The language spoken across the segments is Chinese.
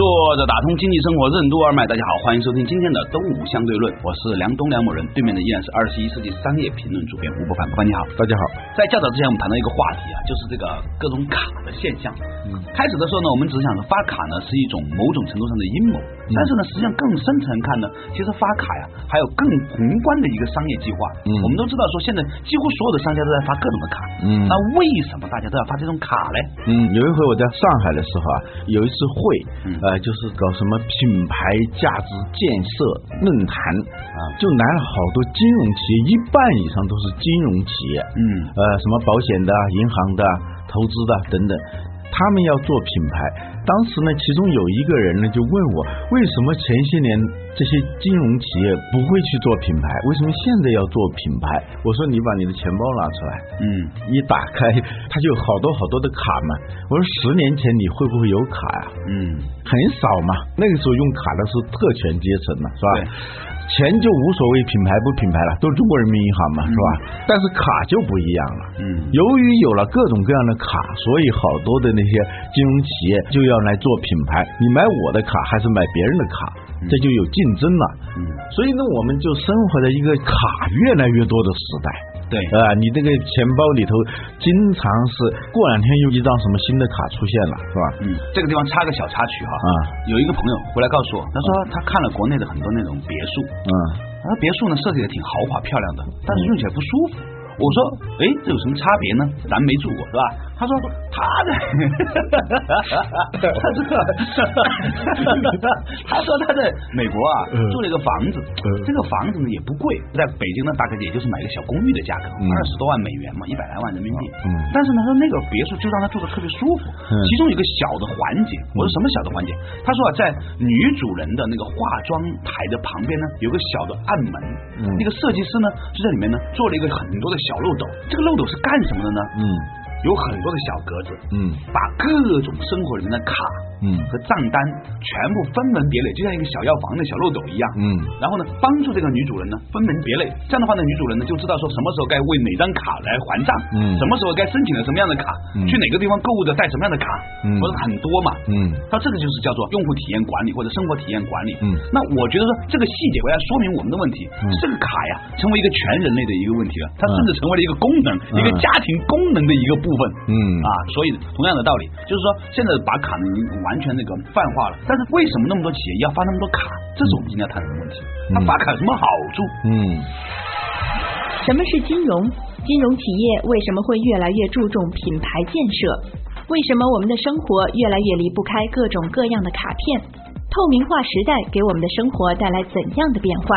坐着打通经济生活任督二脉，大家好，欢迎收听今天的东吴相对论，我是梁东梁某人，对面的依然是二十一世纪商业评论主编吴伯凡，伯凡你好，大家好。在较早之前，我们谈到一个话题啊，就是这个各种卡的现象。嗯，开始的时候呢，我们只是想着发卡呢是一种某种程度上的阴谋，但是呢，实际上更深层看呢，其实发卡呀还有更宏观的一个商业计划。嗯，我们都知道说现在几乎所有的商家都在发各种的卡。嗯，那为什么大家都要发这种卡嘞？嗯，有一回我在上海的时候啊，有一次会，呃，就是搞什么品牌价值建设论坛啊，就来了好多金融企业，一半以上都是金融企业。嗯，呃，什么保险的、银行的、投资的等等。他们要做品牌，当时呢，其中有一个人呢就问我，为什么前些年这些金融企业不会去做品牌，为什么现在要做品牌？我说你把你的钱包拿出来，嗯，一打开，它就有好多好多的卡嘛。我说十年前你会不会有卡呀？嗯，很少嘛，那个时候用卡的是特权阶层嘛，是吧？钱就无所谓品牌不品牌了，都是中国人民银行嘛，是吧？但是卡就不一样了。嗯，由于有了各种各样的卡，所以好多的那些金融企业就要来做品牌。你买我的卡还是买别人的卡，这就有竞争了。嗯，所以呢，我们就生活在一个卡越来越多的时代。对，啊，你这个钱包里头经常是过两天又一张什么新的卡出现了，是吧？嗯，这个地方插个小插曲哈。啊，有一个朋友回来告诉我，他说他看了国内的很多那种别墅，嗯，啊别墅呢设计的挺豪华漂亮的，但是用起来不舒服。我说，哎，这有什么差别呢？咱没住过，是吧？他说，他在，他这个，他说他在美国啊住了一个房子，这个房子呢也不贵，在北京呢大概也就是买一个小公寓的价格，二十多万美元嘛，一百来万人民币。嗯，但是呢，说那个别墅就让他住的特别舒服，其中有一个小的环节，我说什么小的环节？他说啊，在女主人的那个化妆台的旁边呢，有个小的暗门，那个设计师呢就在里面呢做了一个很多的。小漏斗，这个漏斗是干什么的呢？嗯，有很多的小格子，嗯，把各种生活里面的卡。嗯，和账单全部分门别类，就像一个小药房的小漏斗一样。嗯，然后呢，帮助这个女主人呢分门别类，这样的话呢，女主人呢就知道说什么时候该为哪张卡来还账，嗯，什么时候该申请了什么样的卡，嗯去哪个地方购物的带什么样的卡，嗯，不是很多嘛，嗯，那这个就是叫做用户体验管理或者生活体验管理。嗯，那我觉得说这个细节我要说明我们的问题，嗯这个卡呀成为一个全人类的一个问题了，它甚至成为了一个功能，一个家庭功能的一个部分。嗯，啊，所以同样的道理，就是说现在把卡呢已经完。完全那个泛化了，但是为什么那么多企业要发那么多卡？这是我们今天要谈的问题。他发卡有什么好处？嗯，什么是金融？金融企业为什么会越来越注重品牌建设？为什么我们的生活越来越离不开各种各样的卡片？透明化时代给我们的生活带来怎样的变化？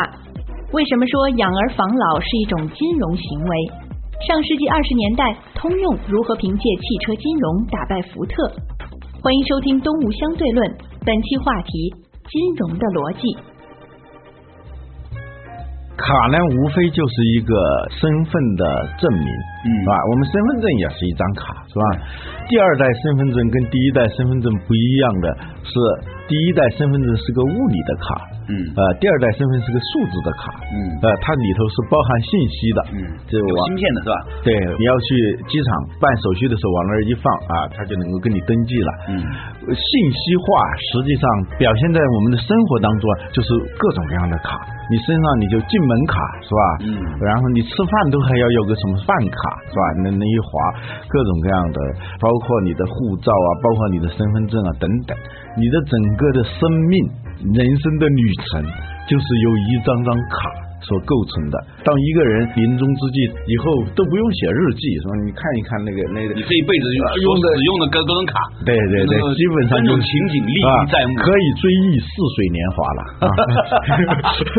为什么说养儿防老是一种金融行为？上世纪二十年代，通用如何凭借汽车金融打败福特？欢迎收听《东吴相对论》，本期话题：金融的逻辑。卡呢，无非就是一个身份的证明，嗯，是吧？我们身份证也是一张卡，是吧？第二代身份证跟第一代身份证不一样的是，第一代身份证是个物理的卡。嗯，呃，第二代身份是个数字的卡，嗯，呃，它里头是包含信息的，嗯，这有芯片的是吧？对，你要去机场办手续的时候，往那儿一放啊，它就能够跟你登记了。嗯，信息化实际上表现在我们的生活当中，就是各种各样的卡，你身上你就进门卡是吧？嗯，然后你吃饭都还要有个什么饭卡是吧？那那一划各种各样的，包括你的护照啊，包括你的身份证啊等等，你的整个的生命。人生的旅程就是由一张张卡所构成的。当一个人临终之际以后都不用写日记，是吧？你看一看那个那个，你这一辈子用的使用的各 各种卡，对对对，基本上这种情景历历在目，可以追忆似水年华了。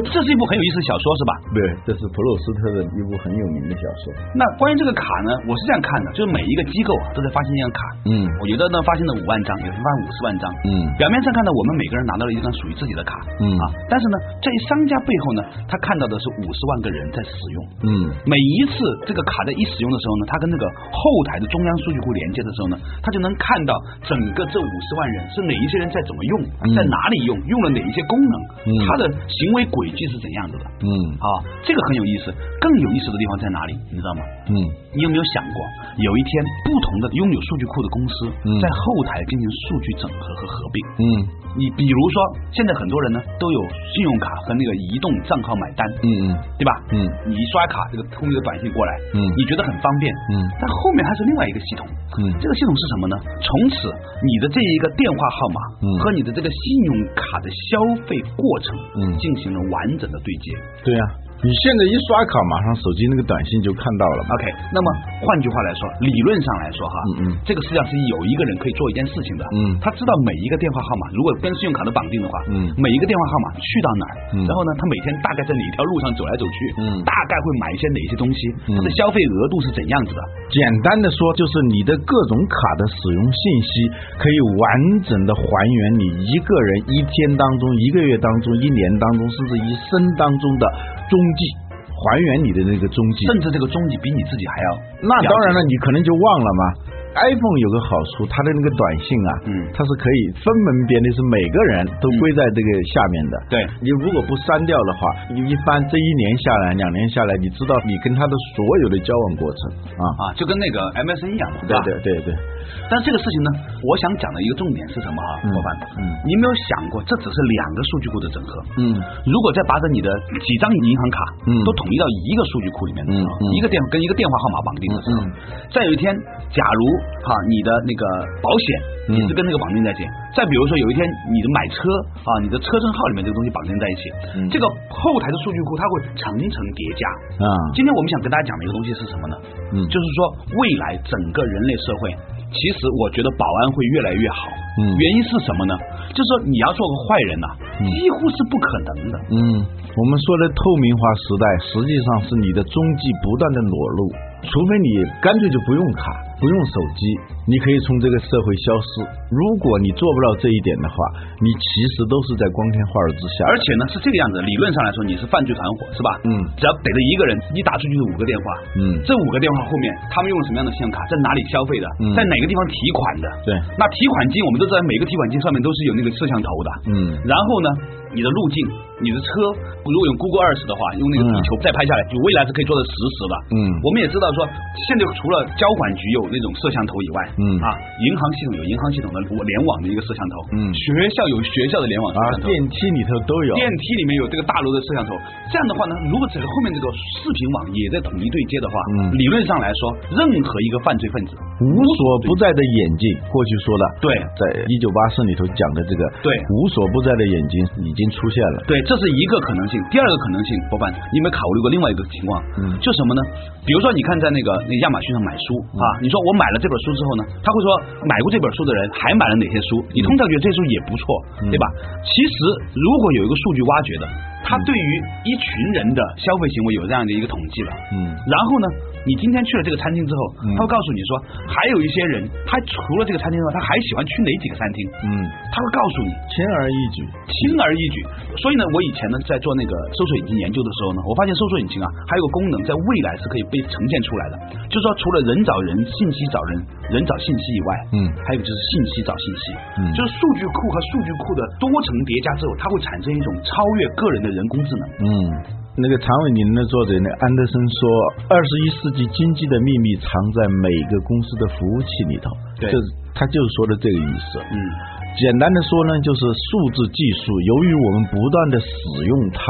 这是一部很有意思的小说，是吧？对，这是普鲁斯特的一部很有名的小说。那关于这个卡呢，我是这样看的，就是每一个机构啊都在发行一张卡。嗯，我觉得呢，发行了五万张，有人发五十万张。嗯，表面上看到我们每个人拿到了一张属于自己的卡。嗯啊，但是呢，这一商家背后呢，他看到的是五十万个人在使用。嗯，每一次这个卡在一使用的时候呢，它跟那个后台的中央数据库连接的时候呢，它就能看到整个这五十万人是哪一些人在怎么用，在哪里用，用了哪一些功能，他的行为轨迹是怎样子的。嗯，啊，这个很有意思。更有意思的地方在哪里？你知道吗？嗯，你有没有想过，有一天不同的拥有数据库的公司在后台进行数据整合和合并？嗯，你比如说，现在很多人呢都有信用卡和那个移动账号买单，嗯嗯嗯，对吧？嗯，你一刷卡，这个通一个短信过来，嗯，你觉得很方便，嗯，但后面还是另外一个系统，嗯，这个系统是什么呢？从此你的这一个电话号码和你的这个信用卡的消费过程，嗯，进行了完整的对接，对呀。你现在一刷卡，马上手机那个短信就看到了。OK，那么换句话来说，理论上来说哈，嗯嗯，这个实际上是有一个人可以做一件事情的，嗯，他知道每一个电话号码，如果跟信用卡的绑定的话，嗯，每一个电话号码去到哪儿，然后呢，他每天大概在哪条路上走来走去，嗯，大概会买一些哪些东西，他的消费额度是怎样子的？简单的说，就是你的各种卡的使用信息，可以完整的还原你一个人一天当中、一个月当中、一年当中，甚至一生当中的。踪迹，还原你的那个踪迹，甚至这个踪迹比你自己还要。那当然了，你可能就忘了嘛。iPhone 有个好处，它的那个短信啊，嗯，它是可以分门别类，是每个人都归在这个下面的。对，你如果不删掉的话，你一般这一年下来、两年下来，你知道你跟他的所有的交往过程啊啊，就跟那个 MSN 一样嘛，对对对对。但这个事情呢，我想讲的一个重点是什么啊，伙伴？嗯，你没有想过，这只是两个数据库的整合。嗯，如果再把着你的几张银行卡，嗯，都统一到一个数据库里面的时候，一个电跟一个电话号码绑定的时候，再有一天，假如哈，你的那个保险也是跟那个绑定在一起。再比如说，有一天你的买车啊，你的车证号里面这个东西绑定在一起，这个后台的数据库它会层层叠加啊。今天我们想跟大家讲的一个东西是什么呢？嗯，就是说未来整个人类社会，其实我觉得保安会越来越好。嗯，原因是什么呢？就是说你要做个坏人呐，几乎是不可能的。嗯，我们说的透明化时代，实际上是你的踪迹不断的裸露，除非你干脆就不用卡。不用手机，你可以从这个社会消失。如果你做不到这一点的话，你其实都是在光天化日之下。而且呢，是这个样子。理论上来说，你是犯罪团伙，是吧？嗯。只要逮着一个人，你打出去五个电话，嗯，这五个电话后面他们用了什么样的信用卡，在哪里消费的，在哪个地方提款的？对。那提款机我们都知道，每个提款机上面都是有那个摄像头的。嗯。然后呢，你的路径，你的车，如果用 Google Earth 的话，用那个地球再拍下来，就未来是可以做的实时的。嗯。我们也知道说，现在除了交管局有。那种摄像头以外，嗯啊，银行系统有银行系统的联网的一个摄像头，嗯，学校有学校的联网摄像头，电梯里头都有，电梯里面有这个大楼的摄像头。这样的话呢，如果整个后面这个视频网也在统一对接的话，嗯，理论上来说，任何一个犯罪分子无所不在的眼睛，过去说的，对，在一九八四里头讲的这个，对，无所不在的眼睛已经出现了，对，这是一个可能性。第二个可能性，伙伴，你有没有考虑过另外一个情况？嗯，就什么呢？比如说，你看在那个那亚马逊上买书啊，你说我买了这本书之后呢，他会说买过这本书的人还买了哪些书？你通常觉得这书也不错，对吧？其实如果有一个数据挖掘的，他对于一群人的消费行为有这样的一个统计了，嗯，然后呢？你今天去了这个餐厅之后，他会告诉你说，还有一些人，他除了这个餐厅之外，他还喜欢去哪几个餐厅？嗯，他会告诉你，轻而易举，轻而易举。所以呢，我以前呢在做那个搜索引擎研究的时候呢，我发现搜索引擎啊，还有个功能，在未来是可以被呈现出来的，就是说除了人找人、信息找人、人找信息以外，嗯，还有就是信息找信息，嗯，就是数据库和数据库的多层叠加之后，它会产生一种超越个人的人工智能，嗯。那个长尾宁的作者呢安德森说，二十一世纪经济的秘密藏在每个公司的服务器里头，就是他就是说的这个意思。嗯。简单的说呢，就是数字技术，由于我们不断的使用它，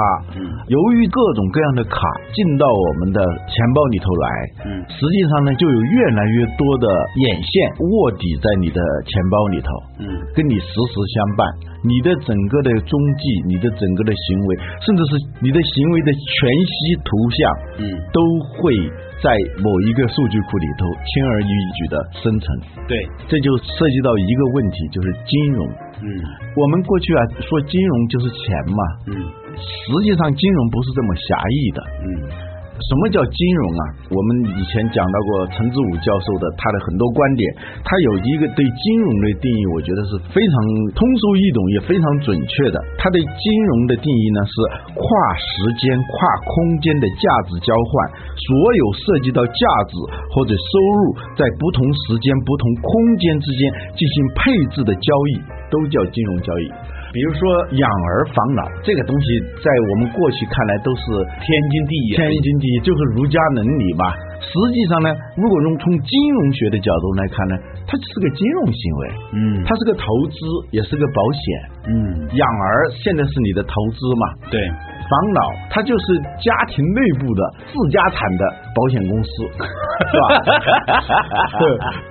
由于各种各样的卡进到我们的钱包里头来，嗯实际上呢，就有越来越多的眼线卧底在你的钱包里头，嗯跟你时时相伴。你的整个的踪迹，你的整个的行为，甚至是你的行为的全息图像，嗯，都会在某一个数据库里头轻而易举的生成。对，这就涉及到一个问题，就是金融。嗯，我们过去啊说金融就是钱嘛。嗯，实际上金融不是这么狭义的。嗯。什么叫金融啊？我们以前讲到过陈志武教授的他的很多观点，他有一个对金融的定义，我觉得是非常通俗易懂，也非常准确的。他对金融的定义呢是跨时间、跨空间的价值交换，所有涉及到价值或者收入在不同时间、不同空间之间进行配置的交易，都叫金融交易。比如说养儿防老这个东西，在我们过去看来都是天经地义，天经地义就是儒家伦理嘛。实际上呢，如果用从金融学的角度来看呢，它是个金融行为，嗯，它是个投资，也是个保险，嗯，养儿现在是你的投资嘛，对，防老它就是家庭内部的自家产的保险公司，是吧？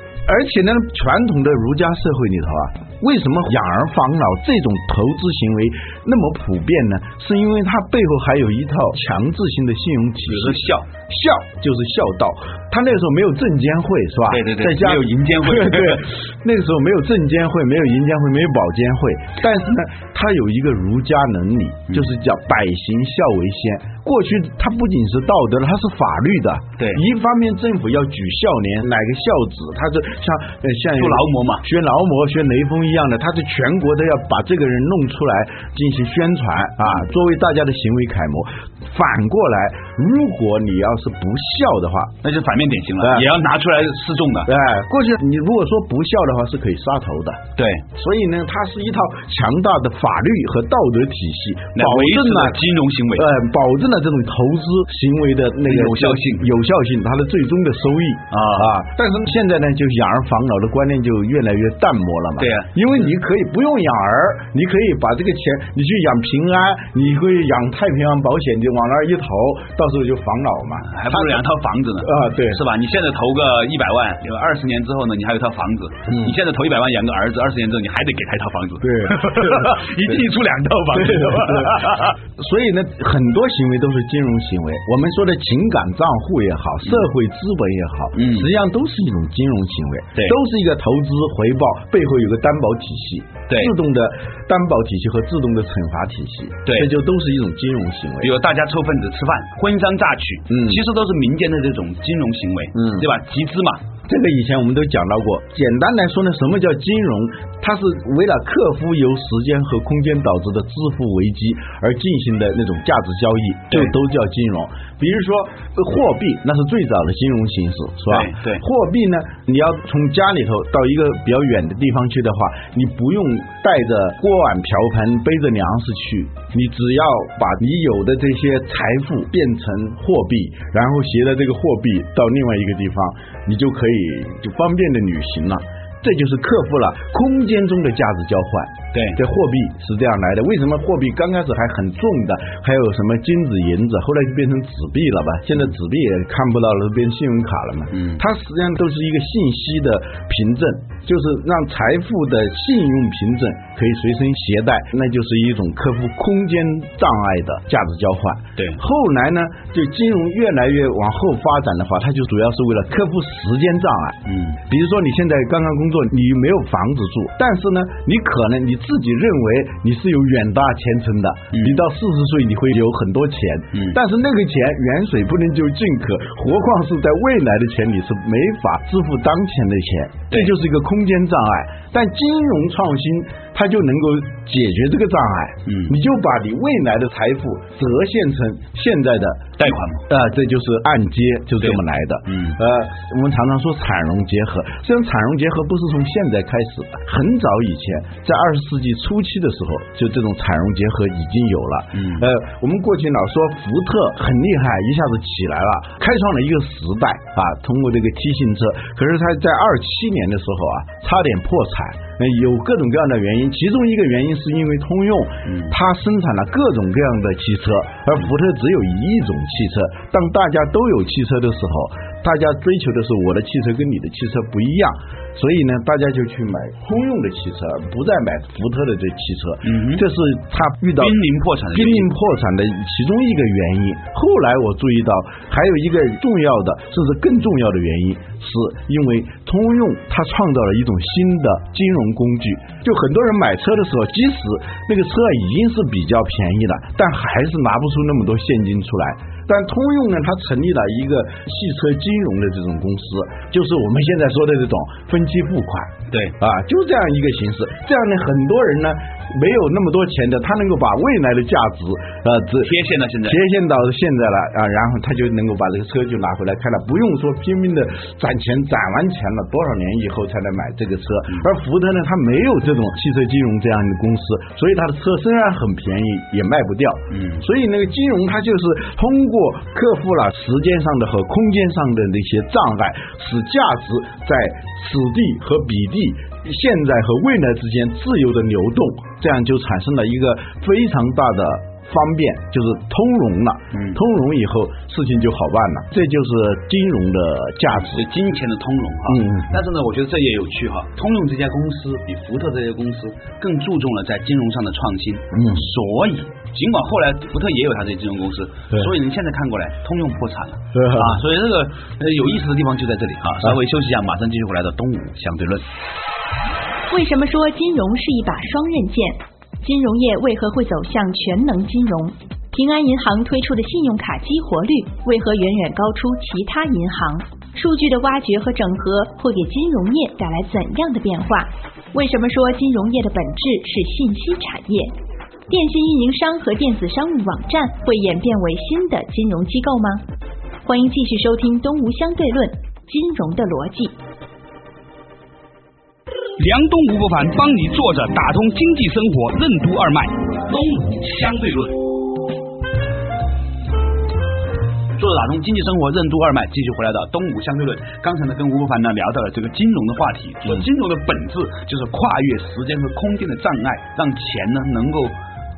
而且呢，传统的儒家社会里头啊。为什么养儿防老这种投资行为那么普遍呢？是因为它背后还有一套强制性的信用体系。孝孝就是孝道。他那个时候没有证监会是吧？对对对，没有银监会。对，那个时候没有证监会，没有银监会，没有保监会。但是呢，他有一个儒家伦理，就是叫百行孝为先。过去它不仅是道德了，它是法律的。对，一方面政府要举孝廉，哪个孝子，他是像像学劳模嘛，学劳模，学雷锋一样的，他是全国都要把这个人弄出来进行宣传啊，作为大家的行为楷模。反过来，如果你要是不孝的话，那就反面典型了，也要拿出来示众的。哎，过去你如果说不孝的话，是可以杀头的。对，所以呢，它是一套强大的法律和道德体系，保证了金融行为，呃，保证了这种投资行为的那个有效性，有效性，它的最终的收益啊啊！但是现在呢，就养儿防老的观念就越来越淡漠了嘛。对啊，因为你可以不用养儿，你可以把这个钱你去养平安，你可以养太平洋保险你往。那儿一投，到时候就防老嘛，还不如养套房子呢啊！对，是吧？你现在投个一百万，有二十年之后呢，你还有套房子。你现在投一百万养个儿子，二十年之后你还得给他一套房子。对，一进出两套房子。所以呢，很多行为都是金融行为。我们说的情感账户也好，社会资本也好，嗯，实际上都是一种金融行为，对，都是一个投资回报背后有个担保体系，对，自动的担保体系和自动的惩罚体系，对，这就都是一种金融行为。比如大家。凑份子吃饭，婚丧嫁娶，嗯，其实都是民间的这种金融行为，嗯，对吧？集资嘛，这个以前我们都讲到过。简单来说呢，什么叫金融？它是为了克服由时间和空间导致的支付危机而进行的那种价值交易，就都叫金融。比如说货币，那是最早的金融形式，是吧？对。货币呢，你要从家里头到一个比较远的地方去的话，你不用带着锅碗瓢盆，背着粮食去，你只要把你有的这些。财富变成货币，然后携带这个货币到另外一个地方，你就可以就方便的旅行了。这就是克服了空间中的价值交换。对，这货币是这样来的。为什么货币刚开始还很重的？还有什么金子、银子，后来就变成纸币了吧？现在纸币也看不到了，变信用卡了嘛。嗯，它实际上都是一个信息的凭证，就是让财富的信用凭证可以随身携带，那就是一种克服空间障碍的价值交换。对，后来呢，就金融越来越往后发展的话，它就主要是为了克服时间障碍。嗯，比如说你现在刚刚工作，你没有房子住，但是呢，你可能你自己认为你是有远大前程的，你到四十岁你会有很多钱，但是那个钱远水不能救近渴，何况是在未来的钱你是没法支付当前的钱，这就是一个空间障碍。但金融创新它就能够解决这个障碍，嗯，你就把你未来的财富折现成现在的贷款嘛，啊，这就是按揭，就这么来的，嗯，呃，我们常常说产融结合，实际上产融结合不是从现在开始的，很早以前，在二十世纪初期的时候，就这种产融结合已经有了，嗯，呃，我们过去老说福特很厉害，一下子起来了，开创了一个时代啊，通过这个 T 型车，可是他在二七年的时候啊，差点破产。有各种各样的原因，其中一个原因是因为通用，它生产了各种各样的汽车，而福特只有一种汽车。当大家都有汽车的时候，大家追求的是我的汽车跟你的汽车不一样，所以呢，大家就去买通用的汽车，不再买福特的这汽车。嗯，这是他遇到濒临破产、濒临破产的其中一个原因。后来我注意到，还有一个重要的，甚至更重要的原因，是因为通用它创造了一种新的金融工具。就很多人买车的时候，即使那个车已经是比较便宜了，但还是拿不出那么多现金出来。但通用呢，它成立了一个汽车金融的这种公司，就是我们现在说的这种分期付款。对，啊，就这样一个形式。这样呢，很多人呢。没有那么多钱的，他能够把未来的价值呃，贴现到现在，贴现到现在了啊，然后他就能够把这个车就拿回来开了，不用说拼命的攒钱，攒完钱了多少年以后才能买这个车。而福特呢，它没有这种汽车金融这样的公司，所以它的车虽然很便宜，也卖不掉。嗯，所以那个金融它就是通过克服了时间上的和空间上的那些障碍，使价值在此地和彼地。现在和未来之间自由的流动，这样就产生了一个非常大的方便，就是通融了。嗯，通融以后事情就好办了，这就是金融的价值，金钱的通融哈。嗯，但是呢，我觉得这也有趣哈。通用这家公司比福特这些公司更注重了在金融上的创新。嗯，所以尽管后来福特也有他的金融公司，所以你现在看过来，通用破产了。对啊，所以这个有意思的地方就在这里哈。稍微休息一下，马上继续回来的东吴相对论。为什么说金融是一把双刃剑？金融业为何会走向全能金融？平安银行推出的信用卡激活率为何远远高出其他银行？数据的挖掘和整合会给金融业带来怎样的变化？为什么说金融业的本质是信息产业？电信运营商和电子商务网站会演变为新的金融机构吗？欢迎继续收听《东吴相对论：金融的逻辑》。梁东吴不凡帮你坐着打通经济生活任督二脉，东吴相对论。坐着打通经济生活任督二脉，继续回来的东吴相对论。刚才呢，跟吴不凡呢聊到了这个金融的话题，说金融的本质就是跨越时间和空间的障碍，让钱呢能够。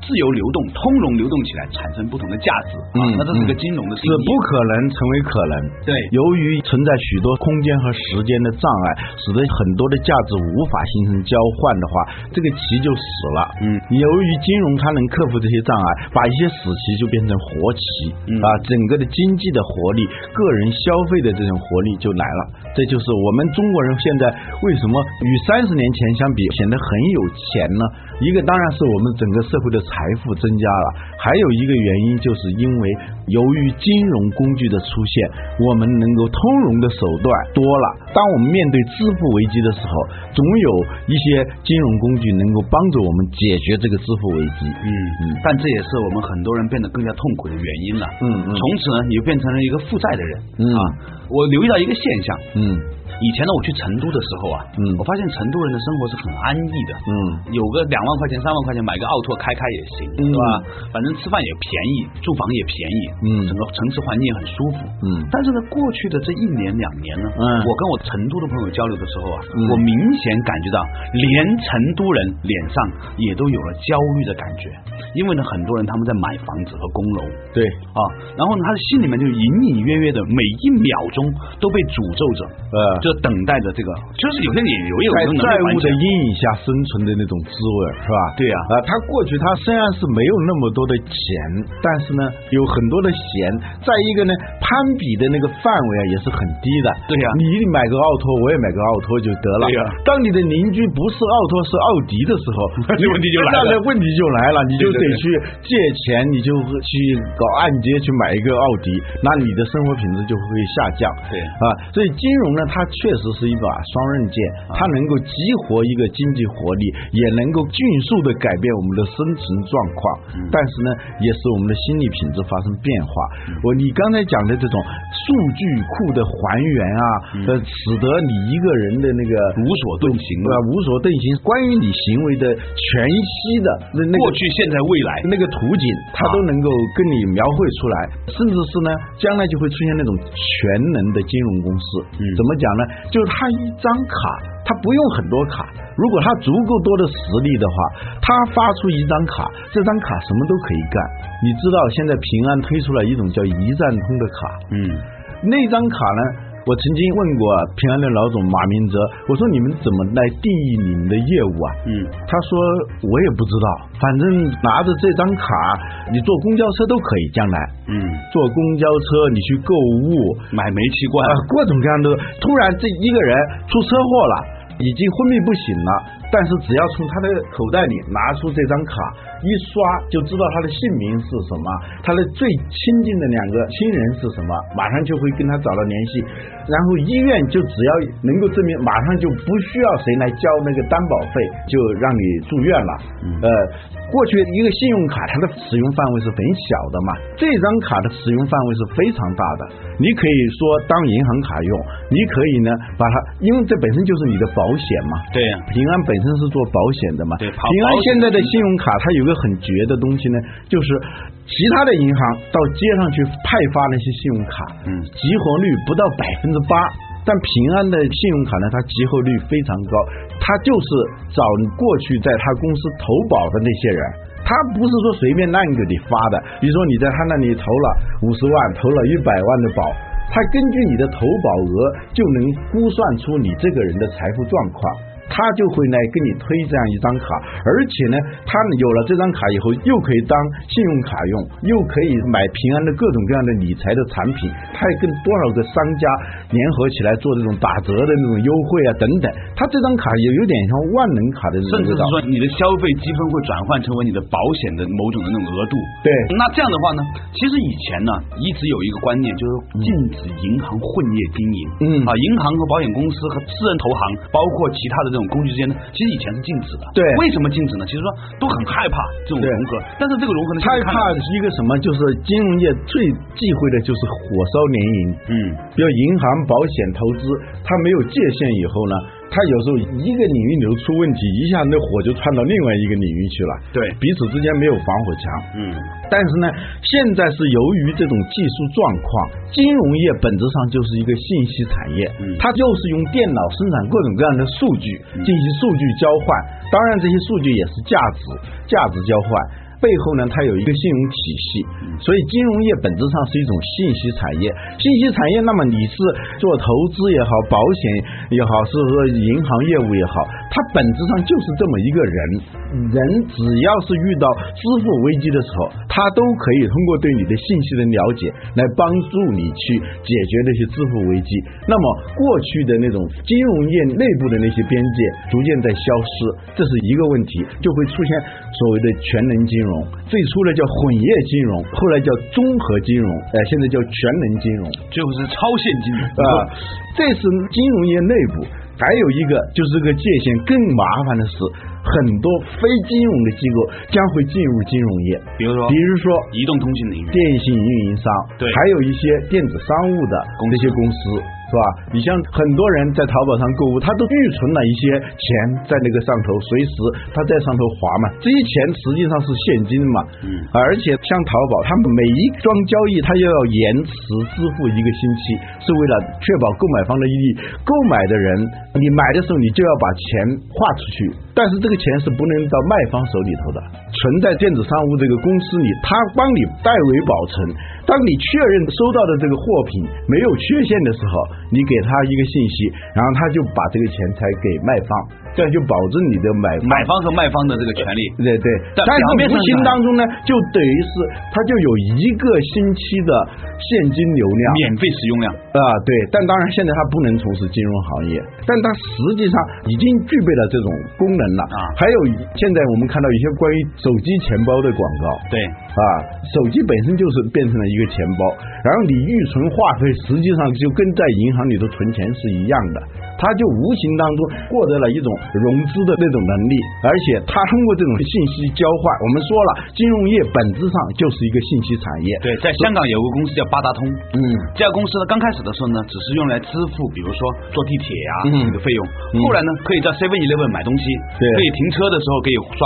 自由流动、通融流动起来，产生不同的价值。嗯，那这是个金融的，是不可能成为可能。对，由于存在许多空间和时间的障碍，使得很多的价值无法形成交换的话，这个棋就死了。嗯，由于金融它能克服这些障碍，把一些死棋就变成活棋。嗯啊，整个的经济的活力、个人消费的这种活力就来了。这就是我们中国人现在为什么与三十年前相比显得很有钱呢？一个当然是我们整个社会的财富增加了，还有一个原因就是因为由于金融工具的出现，我们能够通融的手段多了。当我们面对支付危机的时候，总有一些金融工具能够帮助我们解决这个支付危机。嗯嗯，但这也是我们很多人变得更加痛苦的原因了。嗯嗯，从此呢，你就变成了一个负债的人。嗯啊，我留意到一个现象。嗯。以前呢，我去成都的时候啊，嗯，我发现成都人的生活是很安逸的，嗯，有个两万块钱、三万块钱买个奥拓开开也行，是吧？反正吃饭也便宜，住房也便宜，嗯，整个城市环境也很舒服，嗯。但是呢，过去的这一年两年呢，嗯，我跟我成都的朋友交流的时候啊，我明显感觉到，连成都人脸上也都有了焦虑的感觉，因为呢，很多人他们在买房子和供楼，对，啊，然后呢，他的心里面就隐隐约约的每一秒钟都被诅咒着，呃。就等待着这个，就是有些你有有在债务的阴影下生存的那种滋味，是吧？对呀，啊，他过去他虽然是没有那么多的钱，但是呢，有很多的闲。再一个呢，攀比的那个范围啊也是很低的。对呀，你买个奥拓，我也买个奥拓就得了。对呀，当你的邻居不是奥拓是奥迪的时候，这问题就来了。那问题就来了，你就得去借钱，你就去搞按揭去买一个奥迪，那你的生活品质就会下降。对啊，所以金融呢，它。确实是一把双刃剑，它能够激活一个经济活力，也能够迅速的改变我们的生存状况。但是呢，也使我们的心理品质发生变化。我你刚才讲的这种数据库的还原啊，呃，使得你一个人的那个无所遁形，对吧？无所遁形，关于你行为的全息的那那过去、现在、未来那个图景，它都能够跟你描绘出来，甚至是呢，将来就会出现那种全能的金融公司。嗯，怎么讲呢？就是他一张卡，他不用很多卡。如果他足够多的实力的话，他发出一张卡，这张卡什么都可以干。你知道现在平安推出了一种叫一站通的卡，嗯，那张卡呢，我曾经问过平安的老总马明哲，我说你们怎么来定义你们的业务啊？嗯，他说我也不知道，反正拿着这张卡，你坐公交车都可以，将来，嗯，坐公交车你去购物、买煤气罐，各种各样的。突然这一个人出车祸了，已经昏迷不醒了。但是只要从他的口袋里拿出这张卡一刷，就知道他的姓名是什么，他的最亲近的两个亲人是什么，马上就会跟他找到联系。然后医院就只要能够证明，马上就不需要谁来交那个担保费，就让你住院了。呃，过去一个信用卡它的使用范围是很小的嘛，这张卡的使用范围是非常大的。你可以说当银行卡用，你可以呢把它，因为这本身就是你的保险嘛。对呀，平安本。本身是做保险的嘛？对，平安现在的信用卡，它有个很绝的东西呢，就是其他的银行到街上去派发那些信用卡，嗯，激活率不到百分之八，但平安的信用卡呢，它激活率非常高。它就是找过去在他公司投保的那些人，他不是说随便乱给你发的。比如说你在他那里投了五十万，投了一百万的保，他根据你的投保额就能估算出你这个人的财富状况。他就会来给你推这样一张卡，而且呢，他有了这张卡以后，又可以当信用卡用，又可以买平安的各种各样的理财的产品，他也跟多少个商家联合起来做这种打折的那种优惠啊等等。他这张卡也有点像万能卡的，甚至是说你的消费积分会转换成为你的保险的某种的那种额度。对，那这样的话呢，其实以前呢一直有一个观念，就是禁止银行混业经营。嗯啊，银行和保险公司和私人投行，包括其他的。这种工具之间呢，其实以前是禁止的。对，为什么禁止呢？其实说都很害怕这种融合，但是这个融合呢，害怕一个什么？就是金融业最忌讳的就是火烧连营。嗯，比如银行、保险投资，它没有界限以后呢？他有时候一个领域里头出问题，一下那火就窜到另外一个领域去了。对，彼此之间没有防火墙。嗯，但是呢，现在是由于这种技术状况，金融业本质上就是一个信息产业，嗯它就是用电脑生产各种各样的数据进行数据交换，当然这些数据也是价值价值交换。背后呢，它有一个信用体系，所以金融业本质上是一种信息产业。信息产业，那么你是做投资也好，保险也好，是说银行业务也好，它本质上就是这么一个人。人只要是遇到支付危机的时候，他都可以通过对你的信息的了解，来帮助你去解决那些支付危机。那么过去的那种金融业内部的那些边界逐渐在消失，这是一个问题，就会出现所谓的全能金融。最初呢叫混业金融，后来叫综合金融，哎，现在叫全能金融，最后是超现金融啊。这是金融业内部，还有一个就是这个界限更麻烦的是，很多非金融的机构将会进入金融业，比如说，比如说移动通信领域、电信运营商，对，还有一些电子商务的这些公司。是吧？你像很多人在淘宝上购物，他都预存了一些钱在那个上头，随时他在上头划嘛。这些钱实际上是现金嘛。嗯。而且像淘宝，他们每一桩交易，他又要延迟支付一个星期，是为了确保购买方的利益。购买的人，你买的时候你就要把钱划出去，但是这个钱是不能到卖方手里头的，存在电子商务这个公司里，他帮你代为保存。当你确认收到的这个货品没有缺陷的时候，你给他一个信息，然后他就把这个钱财给卖方。这样就保证你的买买方和卖方的这个权利，对对。但是无形当中呢，就等于是他就有一个星期的现金流量，免费使用量啊，对。但当然现在他不能从事金融行业，但他实际上已经具备了这种功能了啊。还有现在我们看到一些关于手机钱包的广告，对啊，手机本身就是变成了一个钱包，然后你预存话费，实际上就跟在银行银行里头存钱是一样的，他就无形当中获得了一种。融资的那种能力，而且他通过这种信息交换，我们说了，金融业本质上就是一个信息产业。对，在香港有个公司叫八达通，嗯，这家公司呢刚开始的时候呢，只是用来支付，比如说坐地铁呀这个费用，后来呢可以在 Seven Eleven 买东西，对，可以停车的时候可以刷，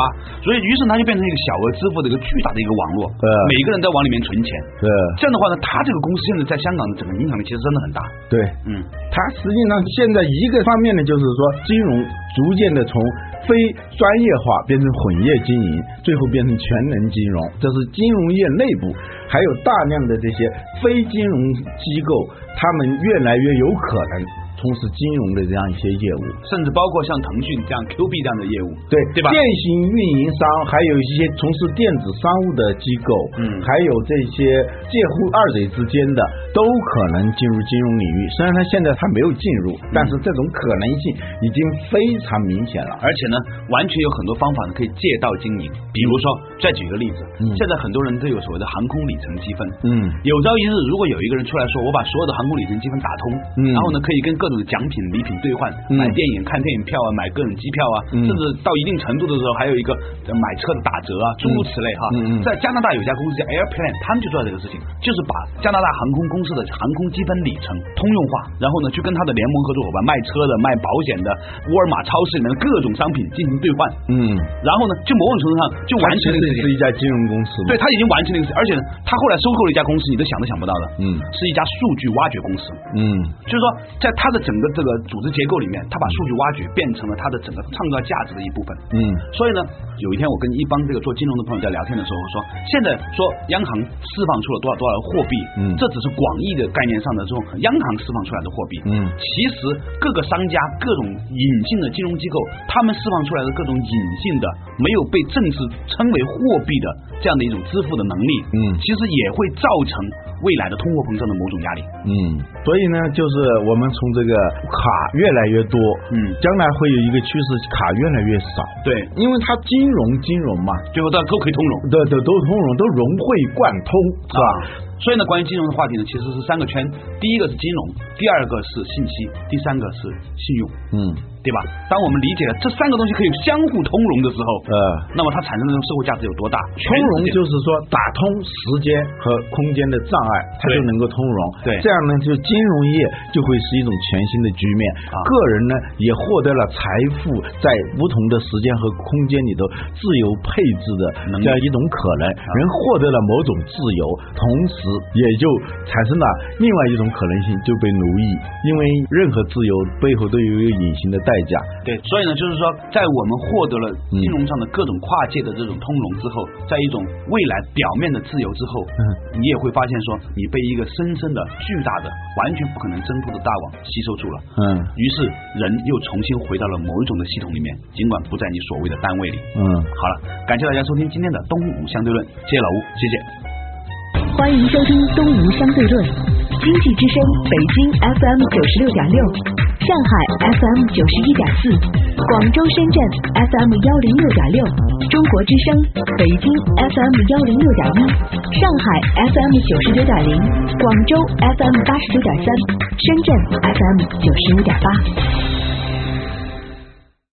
所以于是它就变成一个小额支付的一个巨大的一个网络，对，每个人在往里面存钱，对，这样的话呢，他这个公司现在在香港的整个影响力其实真的很大。对，嗯，他实际上现在已一个方面呢，就是说金融逐渐的从非专业化变成混业经营，最后变成全能金融，这是金融业内部还有大量的这些非金融机构，他们越来越有可能。从事金融的这样一些业务，甚至包括像腾讯这样 Q 币这样的业务，对对吧？电信运营商，还有一些从事电子商务的机构，嗯，还有这些介乎二者之间的，都可能进入金融领域。虽然它现在还没有进入，但是这种可能性已经非常明显了。而且呢，完全有很多方法呢可以借道经营。比如说，再举一个例子，现在很多人都有所谓的航空里程积分，嗯，有朝一日如果有一个人出来说，我把所有的航空里程积分打通，嗯，然后呢可以跟各种奖品礼品兑换，买电影看电影票啊，买各种机票啊，甚至到一定程度的时候，还有一个买车的打折啊，诸如此类哈。在加拿大有家公司叫 Airplane，他们就做这个事情，就是把加拿大航空公司的航空积分里程通用化，然后呢去跟他的联盟合作伙伴卖车的、卖保险的、沃尔玛超市里面的各种商品进行兑换。嗯，然后呢，就某种程度上就完成了这是一家金融公司，对他已经完成了一个事，而且呢，他后来收购了一家公司，你都想都想不到的，嗯，是一家数据挖掘公司。嗯，就是说在他的整个。这个组织结构里面，他把数据挖掘变成了他的整个创造价值的一部分。嗯，所以呢，有一天我跟一帮这个做金融的朋友在聊天的时候，说现在说央行释放出了多少多少货币，嗯，这只是广义的概念上的这种央行释放出来的货币。嗯，其实各个商家、各种隐性的金融机构，他们释放出来的各种隐性的没有被正式称为货币的这样的一种支付的能力，嗯，其实也会造成未来的通货膨胀的某种压力。嗯，所以呢，就是我们从这个。卡越来越多，嗯，将来会有一个趋势，卡越来越少。对，因为它金融金融嘛，最后它都可以通融，对对，都通融，都融会贯通，是吧？所以呢，关于金融的话题呢，其实是三个圈，第一个是金融，第二个是信息，第三个是信用。嗯。对吧？当我们理解了这三个东西可以相互通融的时候，呃，那么它产生的这种社会价值有多大？通融就是说打通时间和空间的障碍，它就能够通融。对，这样呢，就金融业就会是一种全新的局面。个人呢，也获得了财富在不同的时间和空间里头自由配置的这样一种可能。人获得了某种自由，同时也就产生了另外一种可能性，就被奴役。因为任何自由背后都有一个隐形的代。价。对，所以呢，就是说，在我们获得了金融上的各种跨界的这种通融之后，在一种未来表面的自由之后，嗯，你也会发现说，你被一个深深的、巨大的、完全不可能挣脱的大网吸收住了，嗯，于是人又重新回到了某一种的系统里面，尽管不在你所谓的单位里，嗯，好了，感谢大家收听今天的东吴相对论，谢谢老吴，谢谢，欢迎收听东吴相对论，经济之声，北京 FM 九十六点六。上海 FM 九十一点四，广州、深圳 FM 幺零六点六，中国之声北京 FM 幺零六点一，上海 FM 九十九点零，广州 FM 八十九点三，深圳 FM 九十五点八。